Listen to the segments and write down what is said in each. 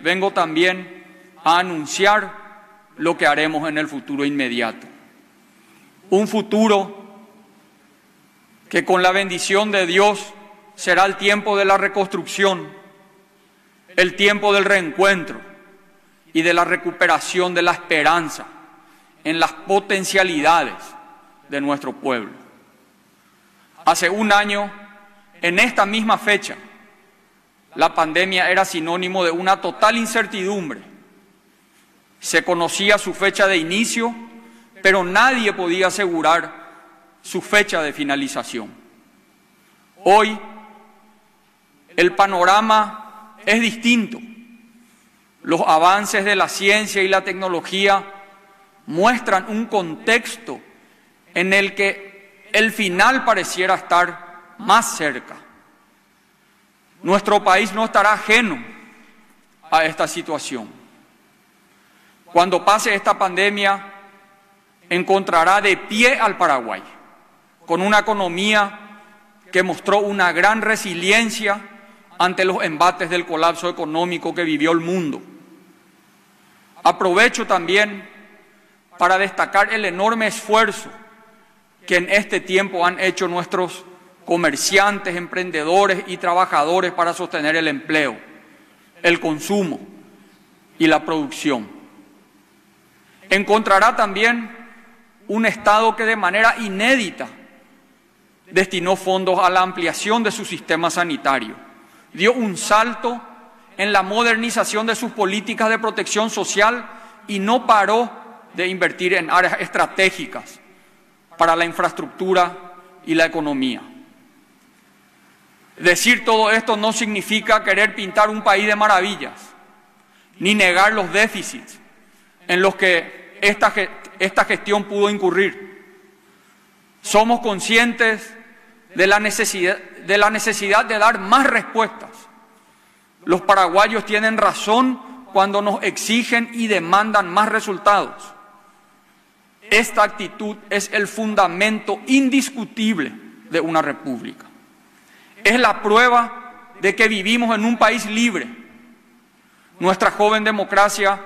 vengo también a anunciar lo que haremos en el futuro inmediato. Un futuro que con la bendición de Dios será el tiempo de la reconstrucción, el tiempo del reencuentro y de la recuperación de la esperanza en las potencialidades de nuestro pueblo. Hace un año, en esta misma fecha, la pandemia era sinónimo de una total incertidumbre. Se conocía su fecha de inicio, pero nadie podía asegurar su fecha de finalización. Hoy el panorama es distinto. Los avances de la ciencia y la tecnología muestran un contexto en el que el final pareciera estar más cerca. Nuestro país no estará ajeno a esta situación. Cuando pase esta pandemia, encontrará de pie al Paraguay, con una economía que mostró una gran resiliencia ante los embates del colapso económico que vivió el mundo. Aprovecho también para destacar el enorme esfuerzo que en este tiempo han hecho nuestros comerciantes, emprendedores y trabajadores para sostener el empleo, el consumo y la producción. Encontrará también un Estado que de manera inédita destinó fondos a la ampliación de su sistema sanitario, dio un salto en la modernización de sus políticas de protección social y no paró de invertir en áreas estratégicas para la infraestructura y la economía. Decir todo esto no significa querer pintar un país de maravillas, ni negar los déficits en los que esta, esta gestión pudo incurrir. Somos conscientes de la, necesidad, de la necesidad de dar más respuestas. Los paraguayos tienen razón cuando nos exigen y demandan más resultados. Esta actitud es el fundamento indiscutible de una república. Es la prueba de que vivimos en un país libre. Nuestra joven democracia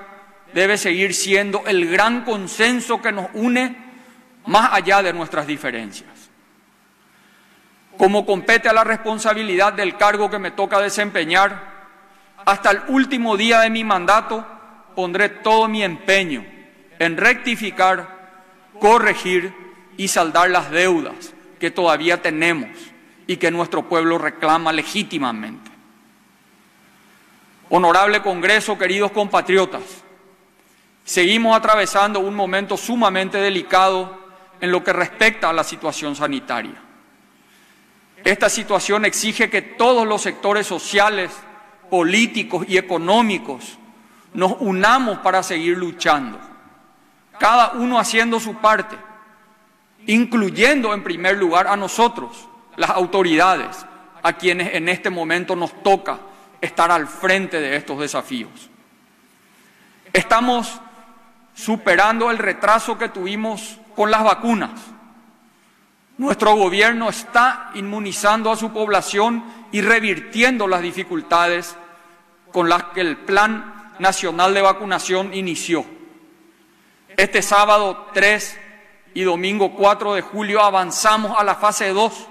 debe seguir siendo el gran consenso que nos une más allá de nuestras diferencias. Como compete a la responsabilidad del cargo que me toca desempeñar, hasta el último día de mi mandato pondré todo mi empeño en rectificar corregir y saldar las deudas que todavía tenemos y que nuestro pueblo reclama legítimamente. Honorable Congreso, queridos compatriotas, seguimos atravesando un momento sumamente delicado en lo que respecta a la situación sanitaria. Esta situación exige que todos los sectores sociales, políticos y económicos nos unamos para seguir luchando cada uno haciendo su parte, incluyendo en primer lugar a nosotros, las autoridades, a quienes en este momento nos toca estar al frente de estos desafíos. Estamos superando el retraso que tuvimos con las vacunas. Nuestro gobierno está inmunizando a su población y revirtiendo las dificultades con las que el Plan Nacional de Vacunación inició. Este sábado 3 y domingo 4 de julio avanzamos a la fase 2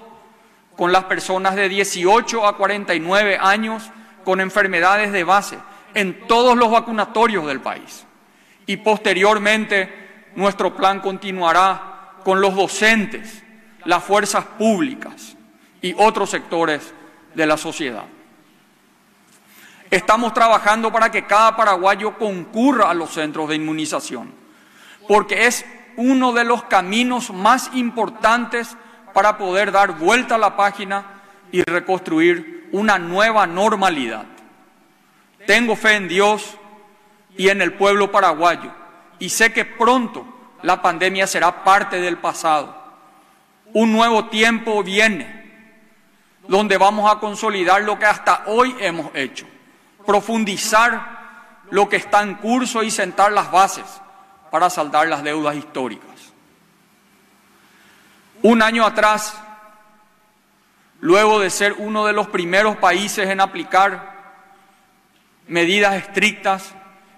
con las personas de 18 a 49 años con enfermedades de base en todos los vacunatorios del país. Y posteriormente nuestro plan continuará con los docentes, las fuerzas públicas y otros sectores de la sociedad. Estamos trabajando para que cada paraguayo concurra a los centros de inmunización porque es uno de los caminos más importantes para poder dar vuelta a la página y reconstruir una nueva normalidad. Tengo fe en Dios y en el pueblo paraguayo y sé que pronto la pandemia será parte del pasado. Un nuevo tiempo viene donde vamos a consolidar lo que hasta hoy hemos hecho, profundizar lo que está en curso y sentar las bases para saldar las deudas históricas. Un año atrás, luego de ser uno de los primeros países en aplicar medidas estrictas,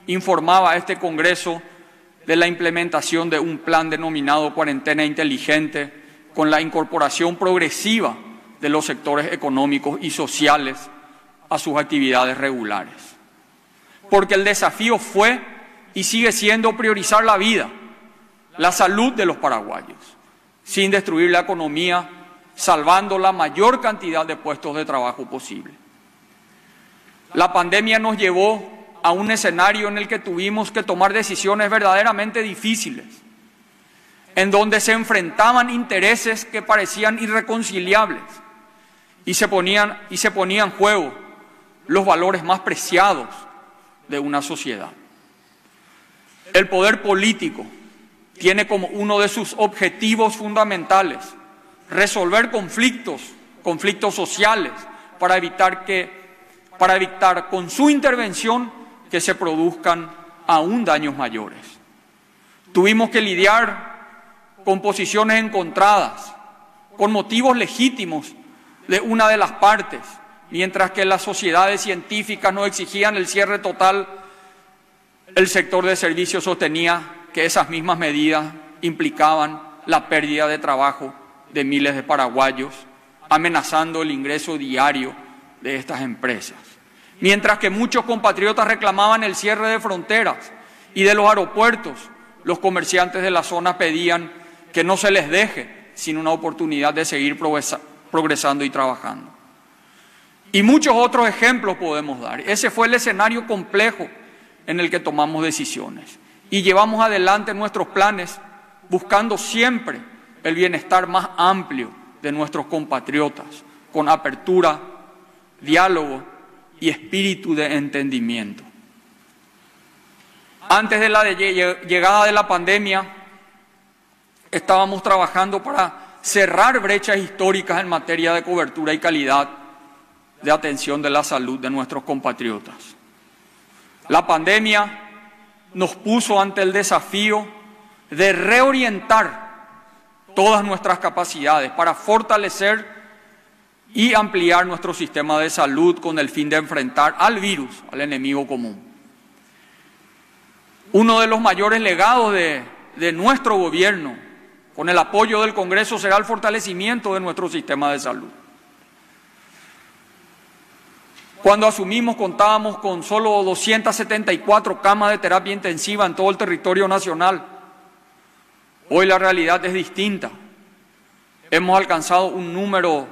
informaba a este Congreso de la implementación de un plan denominado cuarentena inteligente con la incorporación progresiva de los sectores económicos y sociales a sus actividades regulares. Porque el desafío fue y sigue siendo priorizar la vida, la salud de los paraguayos, sin destruir la economía, salvando la mayor cantidad de puestos de trabajo posible. La pandemia nos llevó a un escenario en el que tuvimos que tomar decisiones verdaderamente difíciles, en donde se enfrentaban intereses que parecían irreconciliables y se ponían, y se ponían en juego los valores más preciados de una sociedad. El poder político tiene como uno de sus objetivos fundamentales resolver conflictos, conflictos sociales, para evitar que, para evitar con su intervención que se produzcan aún daños mayores. Tuvimos que lidiar con posiciones encontradas, con motivos legítimos de una de las partes, mientras que las sociedades científicas no exigían el cierre total, el sector de servicios sostenía que esas mismas medidas implicaban la pérdida de trabajo de miles de paraguayos, amenazando el ingreso diario de estas empresas mientras que muchos compatriotas reclamaban el cierre de fronteras y de los aeropuertos, los comerciantes de la zona pedían que no se les deje sin una oportunidad de seguir progresando y trabajando. Y muchos otros ejemplos podemos dar. Ese fue el escenario complejo en el que tomamos decisiones y llevamos adelante nuestros planes buscando siempre el bienestar más amplio de nuestros compatriotas, con apertura, diálogo y espíritu de entendimiento. Antes de la llegada de la pandemia, estábamos trabajando para cerrar brechas históricas en materia de cobertura y calidad de atención de la salud de nuestros compatriotas. La pandemia nos puso ante el desafío de reorientar todas nuestras capacidades para fortalecer y ampliar nuestro sistema de salud con el fin de enfrentar al virus, al enemigo común. Uno de los mayores legados de, nuestro gobierno, con el apoyo del Congreso, será el fortalecimiento de nuestro sistema de salud. Cuando asumimos contábamos con solo 274 camas de terapia intensiva en todo el territorio nacional. Hoy la realidad es distinta. Hemos alcanzado un número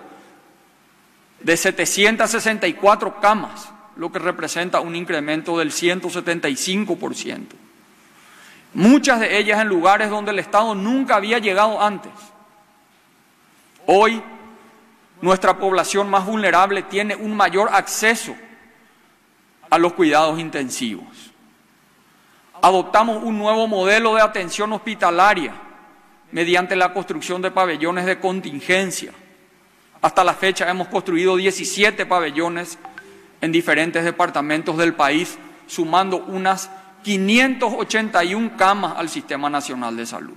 de 764 camas, lo que representa un incremento del 175%. Muchas de ellas en lugares donde el Estado nunca había llegado antes. Hoy nuestra población más vulnerable tiene un mayor acceso a los cuidados intensivos. Adoptamos un nuevo modelo de atención hospitalaria mediante la construcción de pabellones de contingencia hasta la fecha hemos construido 17 pabellones en diferentes departamentos del país, sumando unas 581 camas al Sistema Nacional de Salud.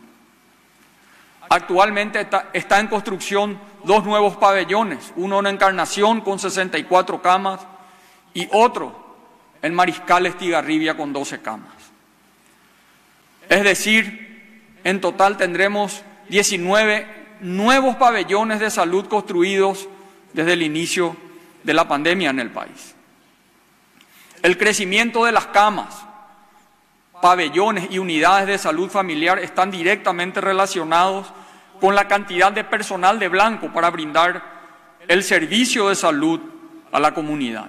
Actualmente está, en construcción dos nuevos pabellones, uno en Encarnación con 64 camas y otro en Mariscal Estigarribia con 12 camas. Es decir, en total tendremos 19 nuevos pabellones de salud construidos desde el inicio de la pandemia en el país. El crecimiento de las camas, pabellones y unidades de salud familiar están directamente relacionados con la cantidad de personal de blanco para brindar el servicio de salud a la comunidad.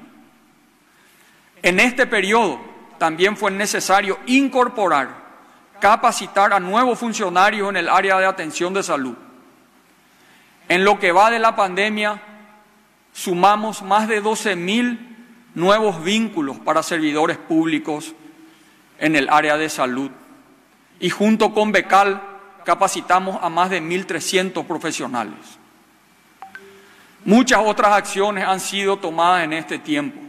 En este periodo también fue necesario incorporar, capacitar a nuevos funcionarios en el área de atención de salud en lo que va de la pandemia, sumamos más de 12 mil nuevos vínculos para servidores públicos en el área de salud. Y junto con Becal capacitamos a más de 1.300 profesionales. Muchas otras acciones han sido tomadas en este tiempo.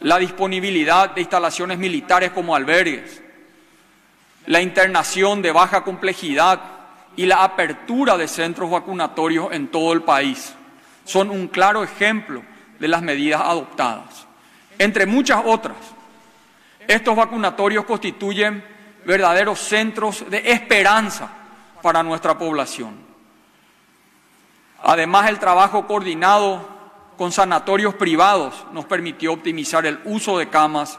La disponibilidad de instalaciones militares como albergues, la internación de baja complejidad y la apertura de centros vacunatorios en todo el país son un claro ejemplo de las medidas adoptadas. Entre muchas otras, estos vacunatorios constituyen verdaderos centros de esperanza para nuestra población. Además, el trabajo coordinado con sanatorios privados nos permitió optimizar el uso de camas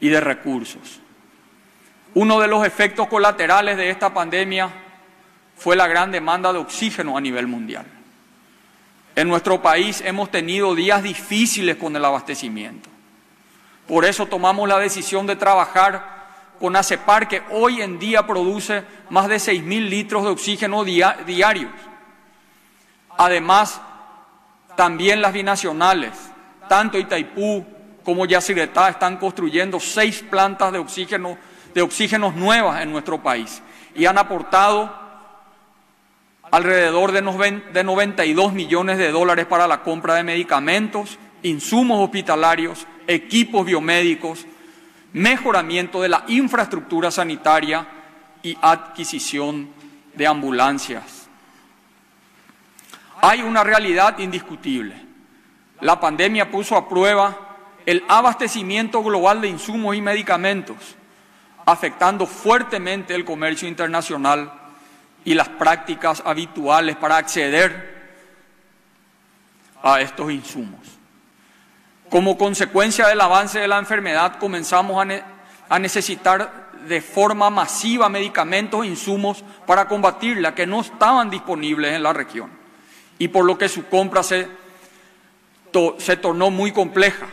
y de recursos. Uno de los efectos colaterales de esta pandemia fue la gran demanda de oxígeno a nivel mundial. En nuestro país hemos tenido días difíciles con el abastecimiento. Por eso tomamos la decisión de trabajar con ACEPAR, que hoy en día produce más de 6.000 litros de oxígeno diarios. Además, también las binacionales, tanto Itaipú como Yacyretá, están construyendo seis plantas de oxígeno, de oxígenos nuevas en nuestro país y han aportado alrededor de 92 millones de dólares para la compra de medicamentos, insumos hospitalarios, equipos biomédicos, mejoramiento de la infraestructura sanitaria y adquisición de ambulancias. Hay una realidad indiscutible. La pandemia puso a prueba el abastecimiento global de insumos y medicamentos, afectando fuertemente el comercio internacional y las prácticas habituales para acceder a estos insumos. Como consecuencia del avance de la enfermedad, comenzamos a, necesitar de forma masiva medicamentos e insumos para combatirla que no estaban disponibles en la región. Y por lo que su compra se, se tornó muy compleja.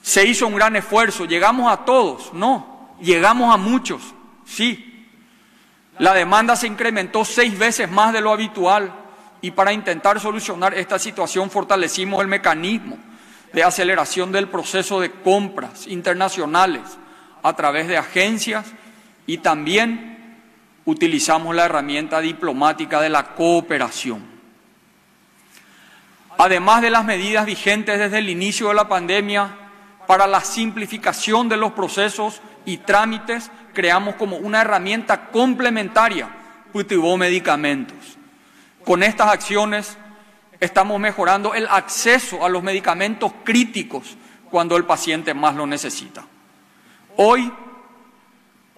Se hizo un gran esfuerzo, llegamos a todos, no, llegamos a muchos, sí, la demanda se incrementó seis veces más de lo habitual y para intentar solucionar esta situación fortalecimos el mecanismo de aceleración del proceso de compras internacionales a través de agencias y también utilizamos la herramienta diplomática de la cooperación. Además de las medidas vigentes desde el inicio de la pandemia para la simplificación de los procesos y trámites, creamos como una herramienta complementaria cultivó medicamentos. Con estas acciones estamos mejorando el acceso a los medicamentos críticos cuando el paciente más lo necesita. Hoy,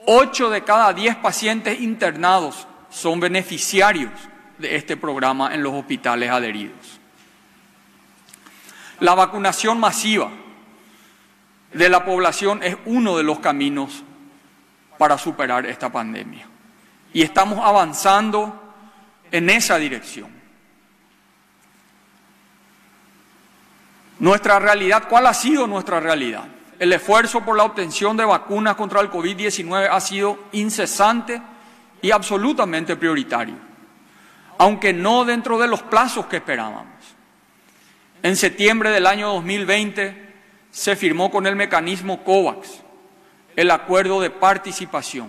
8 de cada 10 pacientes internados son beneficiarios de este programa en los hospitales adheridos. La vacunación masiva de la población es uno de los caminos para superar esta pandemia. Y estamos avanzando en esa dirección. Nuestra realidad, ¿cuál ha sido nuestra realidad? El esfuerzo por la obtención de vacunas contra el COVID-19 ha sido incesante y absolutamente prioritario, aunque no dentro de los plazos que esperábamos. En septiembre del año 2020 se firmó con el mecanismo COVAX, el acuerdo de participación.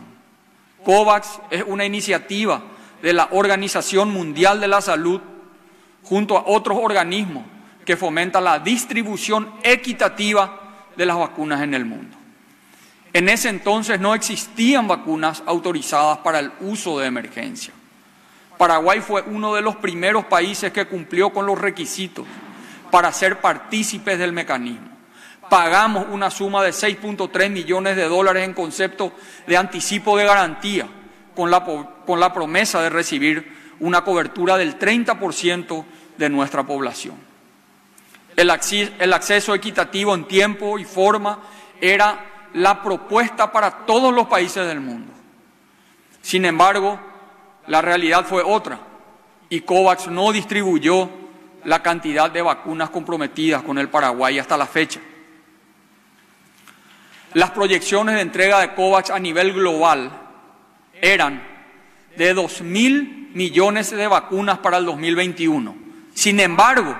COVAX es una iniciativa de la Organización Mundial de la Salud junto a otros organismos que fomenta la distribución equitativa de las vacunas en el mundo. En ese entonces no existían vacunas autorizadas para el uso de emergencia. Paraguay fue uno de los primeros países que cumplió con los requisitos para ser partícipes del mecanismo pagamos una suma de 6.3 millones de dólares en concepto de anticipo de garantía, con la, con la promesa de recibir una cobertura del 30% de nuestra población. El, el acceso equitativo en tiempo y forma era la propuesta para todos los países del mundo. Sin embargo, la realidad fue otra y COVAX no distribuyó la cantidad de vacunas comprometidas con el Paraguay hasta la fecha. Las proyecciones de entrega de COVAX a nivel global eran de 2 mil millones de vacunas para el 2021. Sin embargo,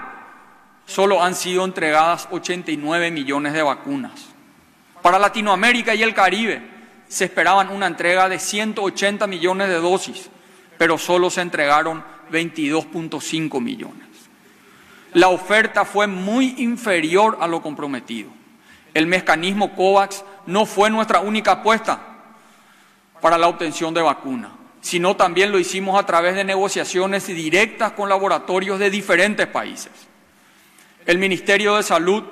solo han sido entregadas 89 millones de vacunas. Para Latinoamérica y el Caribe se esperaban una entrega de 180 millones de dosis, pero solo se entregaron 22.5 millones. La oferta fue muy inferior a lo comprometido. El mecanismo COVAX no fue nuestra única apuesta para la obtención de vacuna, sino también lo hicimos a través de negociaciones directas con laboratorios de diferentes países. El Ministerio de Salud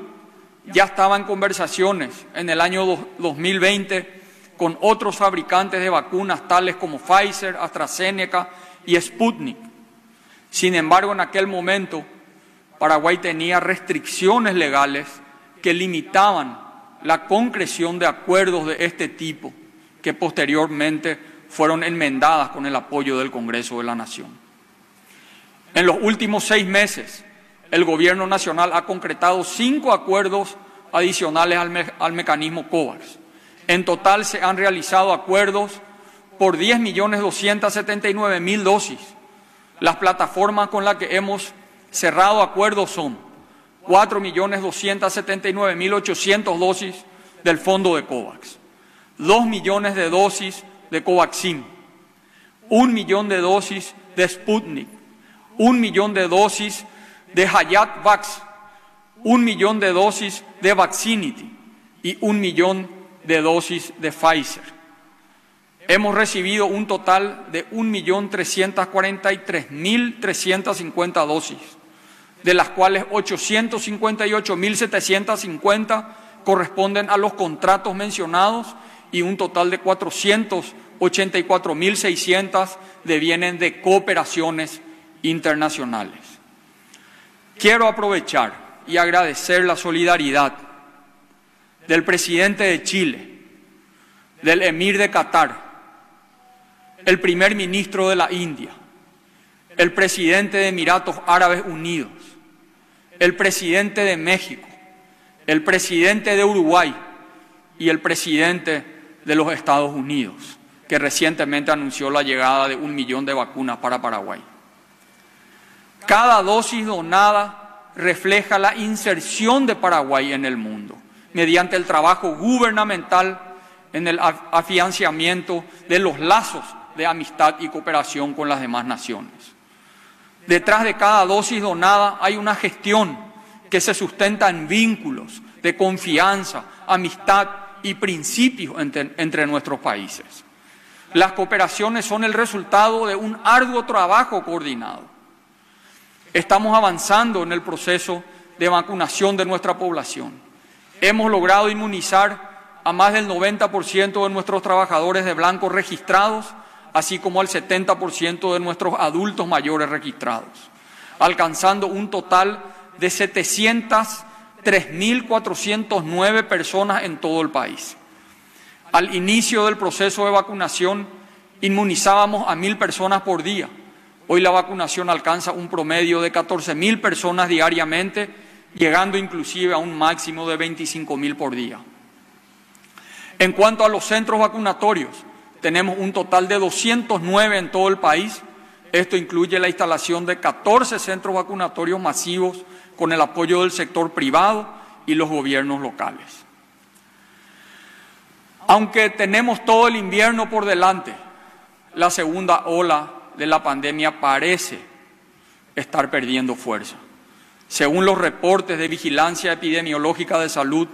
ya estaba en conversaciones en el año 2020 con otros fabricantes de vacunas tales como Pfizer, AstraZeneca y Sputnik. Sin embargo, en aquel momento, Paraguay tenía restricciones legales que limitaban la concreción de acuerdos de este tipo, que posteriormente fueron enmendadas con el apoyo del Congreso de la Nación. En los últimos seis meses, el Gobierno Nacional ha concretado cinco acuerdos adicionales al, mecanismo COVAX. En total se han realizado acuerdos por 10.279.000 dosis. Las plataformas con las que hemos cerrado acuerdos son 4.279.800 dosis del fondo de COVAX, 2 millones de dosis de Covaxin, 1 millón de dosis de Sputnik, 1 millón de dosis de Hayat Vax, 1 millón de dosis de Vaccinity y 1 millón de dosis de Pfizer. Hemos recibido un total de 1.343.350 dosis de las cuales 858.750 corresponden a los contratos mencionados y un total de 484.600 devienen de cooperaciones internacionales. Quiero aprovechar y agradecer la solidaridad del presidente de Chile, del emir de Qatar, el primer ministro de la India, el presidente de Emiratos Árabes Unidos, el presidente de México, el presidente de Uruguay y el presidente de los Estados Unidos, que recientemente anunció la llegada de un millón de vacunas para Paraguay. Cada dosis donada refleja la inserción de Paraguay en el mundo, mediante el trabajo gubernamental en el afianciamiento de los lazos de amistad y cooperación con las demás naciones. Detrás de cada dosis donada hay una gestión que se sustenta en vínculos de confianza, amistad y principios entre, nuestros países. Las cooperaciones son el resultado de un arduo trabajo coordinado. Estamos avanzando en el proceso de vacunación de nuestra población. Hemos logrado inmunizar a más del 90% de nuestros trabajadores de blanco registrados así como al 70% de nuestros adultos mayores registrados, alcanzando un total de 703.409 personas en todo el país. Al inicio del proceso de vacunación inmunizábamos a mil personas por día. Hoy la vacunación alcanza un promedio de 14.000 personas diariamente, llegando inclusive a un máximo de 25.000 por día. En cuanto a los centros vacunatorios, tenemos un total de 209 en todo el país. Esto incluye la instalación de 14 centros vacunatorios masivos con el apoyo del sector privado y los gobiernos locales. Aunque tenemos todo el invierno por delante, la segunda ola de la pandemia parece estar perdiendo fuerza. Según los reportes de vigilancia epidemiológica de salud,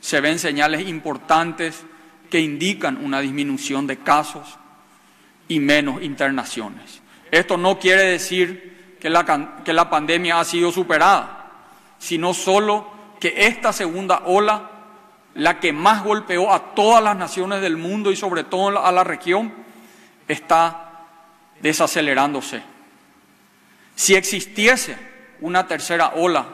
se ven señales importantes que indican una disminución de casos y menos internaciones. Esto no quiere decir que la, que la pandemia ha sido superada, sino solo que esta segunda ola, la que más golpeó a todas las naciones del mundo y sobre todo a la región, está desacelerándose. Si existiese una tercera ola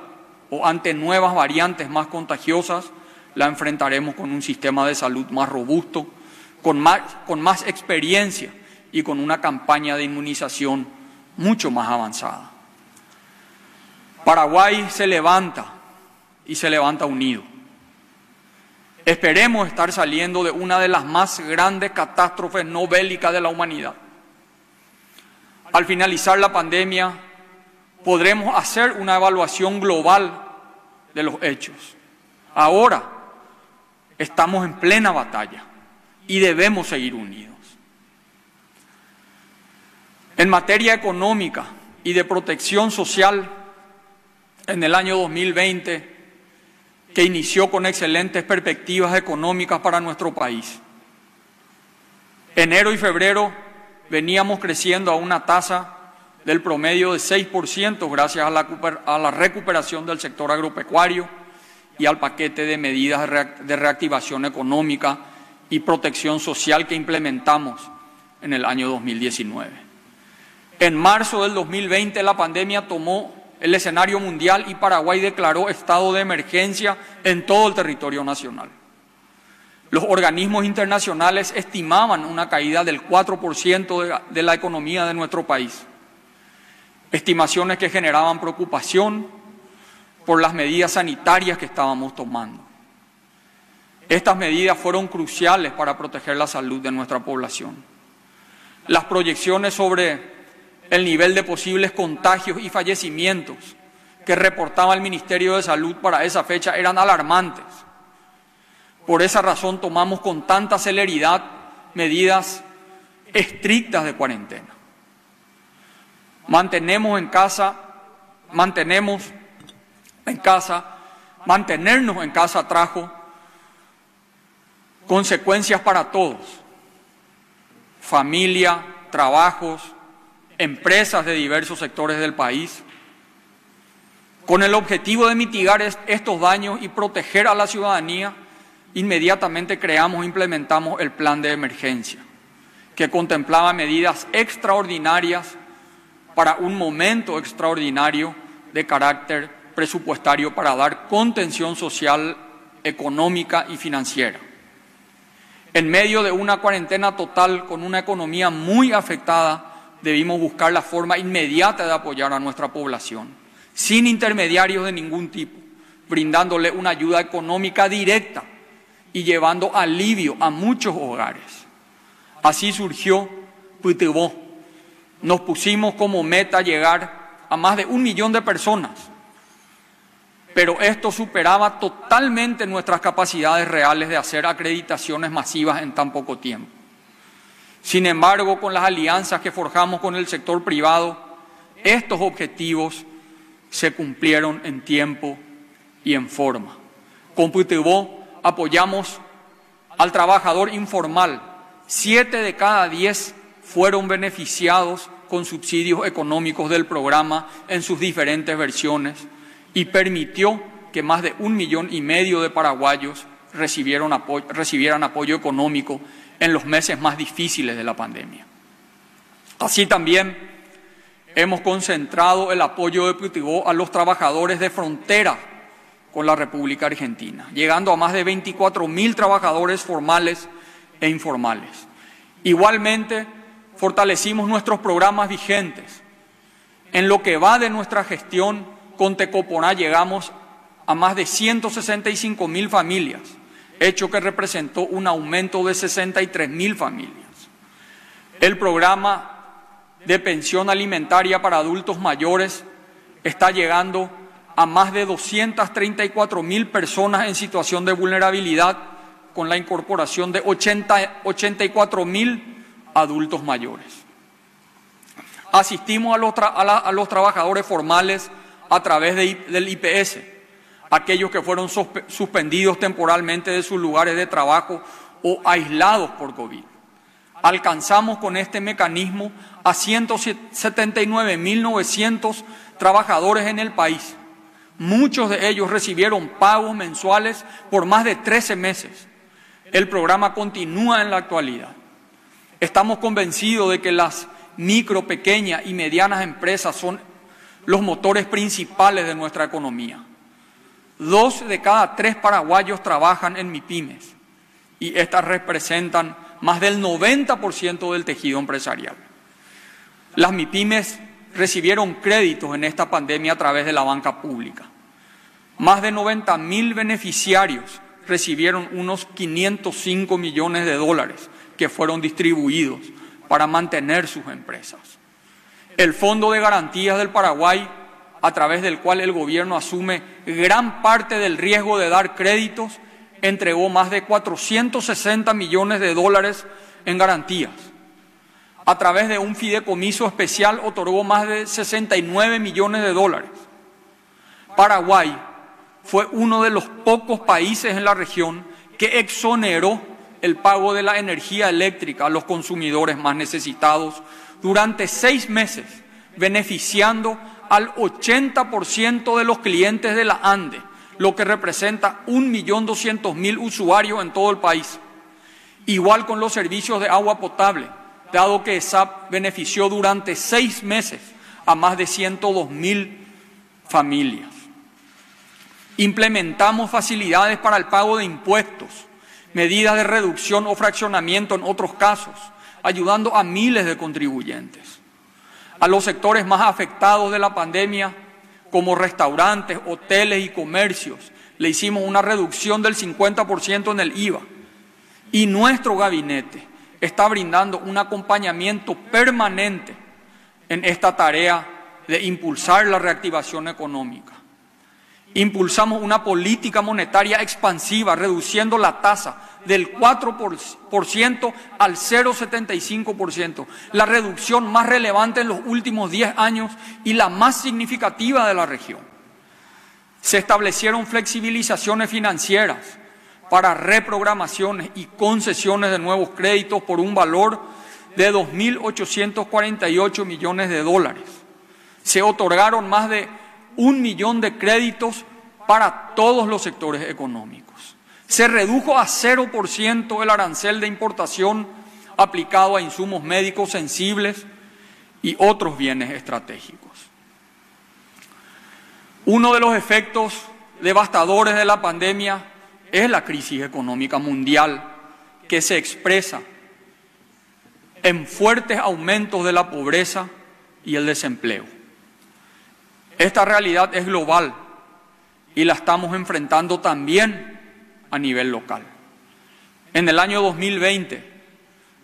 o ante nuevas variantes más contagiosas, la enfrentaremos con un sistema de salud más robusto, con más, con más experiencia y con una campaña de inmunización mucho más avanzada. Paraguay se levanta y se levanta unido. Esperemos estar saliendo de una de las más grandes catástrofes no bélicas de la humanidad. Al finalizar la pandemia, podremos hacer una evaluación global de los hechos. Ahora, Estamos en plena batalla y debemos seguir unidos. En materia económica y de protección social, en el año 2020, que inició con excelentes perspectivas económicas para nuestro país. Enero y febrero veníamos creciendo a una tasa del promedio de 6% gracias a la, a la recuperación del sector agropecuario y al paquete de medidas de reactivación económica y protección social que implementamos en el año 2019. En marzo del 2020 la pandemia tomó el escenario mundial y Paraguay declaró estado de emergencia en todo el territorio nacional. Los organismos internacionales estimaban una caída del 4% de la economía de nuestro país. Estimaciones que generaban preocupación por las medidas sanitarias que estábamos tomando. Estas medidas fueron cruciales para proteger la salud de nuestra población. Las proyecciones sobre el nivel de posibles contagios y fallecimientos que reportaba el Ministerio de Salud para esa fecha eran alarmantes. Por esa razón tomamos con tanta celeridad medidas estrictas de cuarentena. Mantenemos en casa, mantenemos en casa, mantenernos en casa trajo consecuencias para todos. Familia, trabajos, empresas de diversos sectores del país, con el objetivo de mitigar estos daños y proteger a la ciudadanía, inmediatamente creamos e implementamos el plan de emergencia, que contemplaba medidas extraordinarias para un momento extraordinario de carácter presupuestario para dar contención social, económica y financiera. En medio de una cuarentena total con una economía muy afectada, debimos buscar la forma inmediata de apoyar a nuestra población, sin intermediarios de ningún tipo, brindándole una ayuda económica directa y llevando alivio a muchos hogares. Así surgió Putebó. Nos pusimos como meta llegar a más de un millón de personas, pero esto superaba totalmente nuestras capacidades reales de hacer acreditaciones masivas en tan poco tiempo. Sin embargo, con las alianzas que forjamos con el sector privado, estos objetivos se cumplieron en tiempo y en forma. Con Putebó apoyamos al trabajador informal. Siete de cada diez fueron beneficiados con subsidios económicos del programa en sus diferentes versiones y permitió que más de un millón y medio de paraguayos recibieran apoyo económico en los meses más difíciles de la pandemia. Así también hemos concentrado el apoyo de Putibó a los trabajadores de frontera con la República Argentina, llegando a más de 24 mil trabajadores formales e informales. Igualmente, fortalecimos nuestros programas vigentes. En lo que va de nuestra gestión con Tecoponá llegamos a más de 165 mil familias hecho que representó un aumento de 63 mil familias. El programa de pensión alimentaria para adultos mayores está llegando a más de 234 mil personas en situación de vulnerabilidad con la incorporación de 84 mil adultos mayores. Asistimos a los trabajadores formales a través del IPS aquellos que fueron suspendidos temporalmente de sus lugares de trabajo o aislados por COVID. Alcanzamos con este mecanismo a 179.900 trabajadores en el país. Muchos de ellos recibieron pagos mensuales por más de 13 meses. El programa continúa en la actualidad. Estamos convencidos de que las micro, pequeñas y medianas empresas son los motores principales de nuestra economía. Dos de cada tres paraguayos trabajan en MIPIMES y estas representan más del 90% del tejido empresarial. Las MIPIMES recibieron créditos en esta pandemia a través de la banca pública. Más de 90 mil beneficiarios recibieron unos 505 millones de dólares que fueron distribuidos para mantener sus empresas. El Fondo de Garantías del Paraguay a través del cual el gobierno asume gran parte del riesgo de dar créditos, entregó más de 460 millones de dólares en garantías. A través de un fideicomiso especial otorgó más de 69 millones de dólares. Paraguay fue uno de los pocos países en la región que exoneró el pago de la energía eléctrica a los consumidores más necesitados durante seis meses beneficiando al 80% de los clientes de la ANDE, lo que representa 1.200.000 usuarios en todo el país. Igual con los servicios de agua potable, dado que ESAP benefició durante seis meses a más de 102.000 familias. Implementamos facilidades para el pago de impuestos, medidas de reducción o fraccionamiento en otros casos, ayudando a miles de contribuyentes. A los sectores más afectados de la pandemia, como restaurantes, hoteles y comercios, le hicimos una reducción del 50% en el IVA. Y nuestro gabinete está brindando un acompañamiento permanente en esta tarea de impulsar la reactivación económica. Impulsamos una política monetaria expansiva, reduciendo la tasa del 4% al 0,75%, la reducción más relevante en los últimos 10 años y la más significativa de la región. Se establecieron flexibilizaciones financieras para reprogramaciones y concesiones de nuevos créditos por un valor de 2.848 millones de dólares. Se otorgaron más de un millón de créditos para todos los sectores económicos. Se redujo a 0% el arancel de importación aplicado a insumos médicos sensibles y otros bienes estratégicos. Uno de los efectos devastadores de la pandemia es la crisis económica mundial que se expresa en fuertes aumentos de la pobreza y el desempleo. Esta realidad es global y la estamos enfrentando también a nivel local. En el año 2020,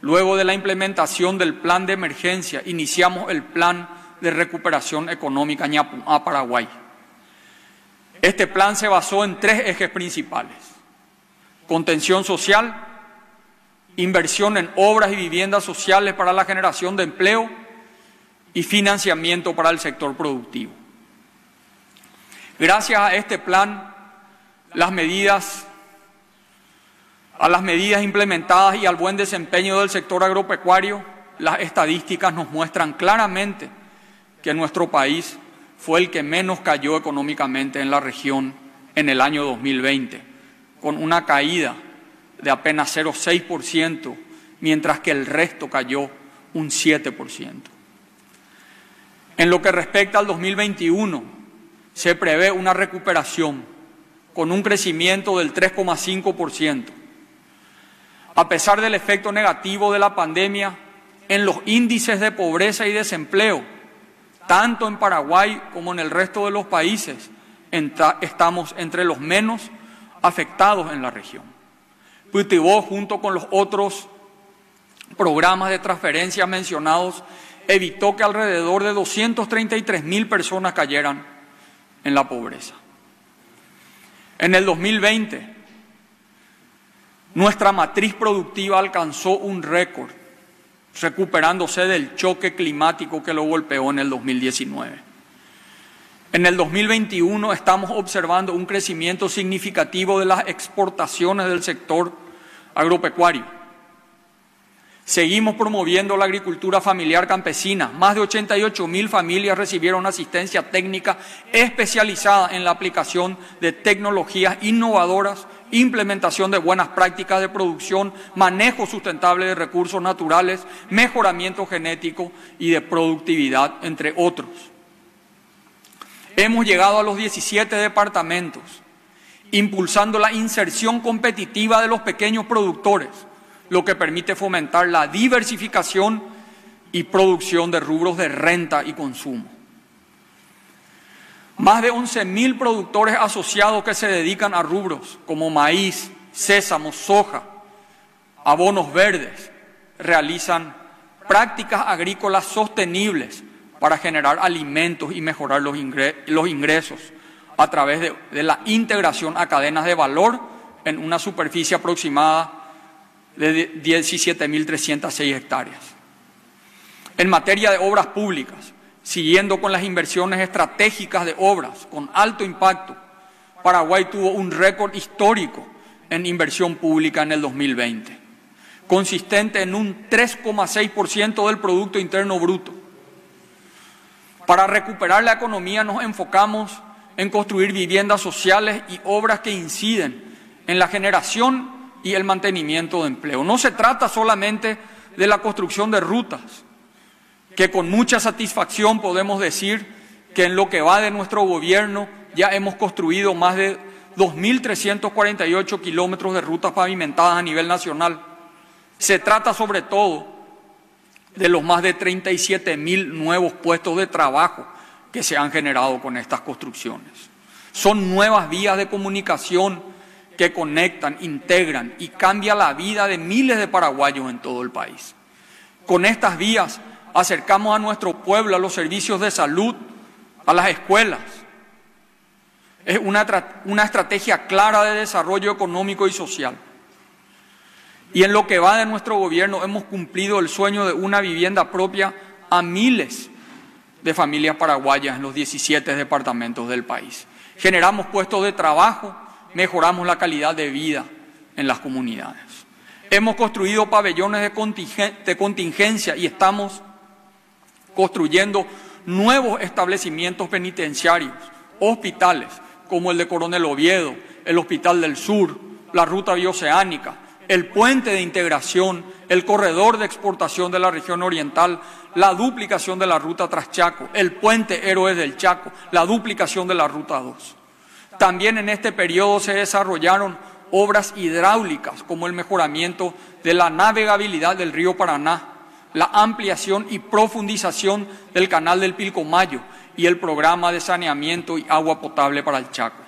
luego de la implementación del plan de emergencia, iniciamos el plan de recuperación económica a Paraguay. Este plan se basó en tres ejes principales. Contención social, inversión en obras y viviendas sociales para la generación de empleo y financiamiento para el sector productivo. Gracias a este plan, las medidas, a las medidas implementadas y al buen desempeño del sector agropecuario, las estadísticas nos muestran claramente que nuestro país fue el que menos cayó económicamente en la región en el año 2020, con una caída de apenas 0,6%, mientras que el resto cayó un 7%. En lo que respecta al 2021, se prevé una recuperación con un crecimiento del 3,5%. A pesar del efecto negativo de la pandemia en los índices de pobreza y desempleo, tanto en Paraguay como en el resto de los países, estamos entre los menos afectados en la región. Putibó, junto con los otros programas de transferencia mencionados, evitó que alrededor de 233 mil personas cayeran en la pobreza. En el 2020, nuestra matriz productiva alcanzó un récord, recuperándose del choque climático que lo golpeó en el 2019. En el 2021 estamos observando un crecimiento significativo de las exportaciones del sector agropecuario Seguimos promoviendo la agricultura familiar campesina. Más de 88 mil familias recibieron asistencia técnica especializada en la aplicación de tecnologías innovadoras, implementación de buenas prácticas de producción, manejo sustentable de recursos naturales, mejoramiento genético y de productividad, entre otros. Hemos llegado a los 17 departamentos, impulsando la inserción competitiva de los pequeños productores lo que permite fomentar la diversificación y producción de rubros de renta y consumo. Más de 11.000 productores asociados que se dedican a rubros como maíz, sésamo, soja, abonos verdes, realizan prácticas agrícolas sostenibles para generar alimentos y mejorar los ingresos a través de, de la integración a cadenas de valor en una superficie aproximada de 17.306 hectáreas. En materia de obras públicas, siguiendo con las inversiones estratégicas de obras con alto impacto, Paraguay tuvo un récord histórico en inversión pública en el 2020, consistente en un 3,6% del Producto Interno Bruto. Para recuperar la economía nos enfocamos en construir viviendas sociales y obras que inciden en la generación y el mantenimiento de empleo. No se trata solamente de la construcción de rutas, que con mucha satisfacción podemos decir que en lo que va de nuestro gobierno ya hemos construido más de 2.348 kilómetros de rutas pavimentadas a nivel nacional. Se trata sobre todo de los más de 37.000 nuevos puestos de trabajo que se han generado con estas construcciones. Son nuevas vías de comunicación que conectan, integran y cambian la vida de miles de paraguayos en todo el país. Con estas vías acercamos a nuestro pueblo a los servicios de salud, a las escuelas. Es una, una estrategia clara de desarrollo económico y social. Y en lo que va de nuestro gobierno hemos cumplido el sueño de una vivienda propia a miles de familias paraguayas en los 17 departamentos del país. Generamos puestos de trabajo, mejoramos la calidad de vida en las comunidades. Hemos construido pabellones de contingencia y estamos construyendo nuevos establecimientos penitenciarios, hospitales, como el de Coronel Oviedo, el Hospital del Sur, la Ruta Bioceánica, el puente de integración, el corredor de exportación de la región oriental, la duplicación de la ruta Traschaco, el puente Héroes del Chaco, la duplicación de la ruta 2. También en este periodo se desarrollaron obras hidráulicas como el mejoramiento de la navegabilidad del río Paraná, la ampliación y profundización del canal del Pilcomayo y el programa de saneamiento y agua potable para el Chaco.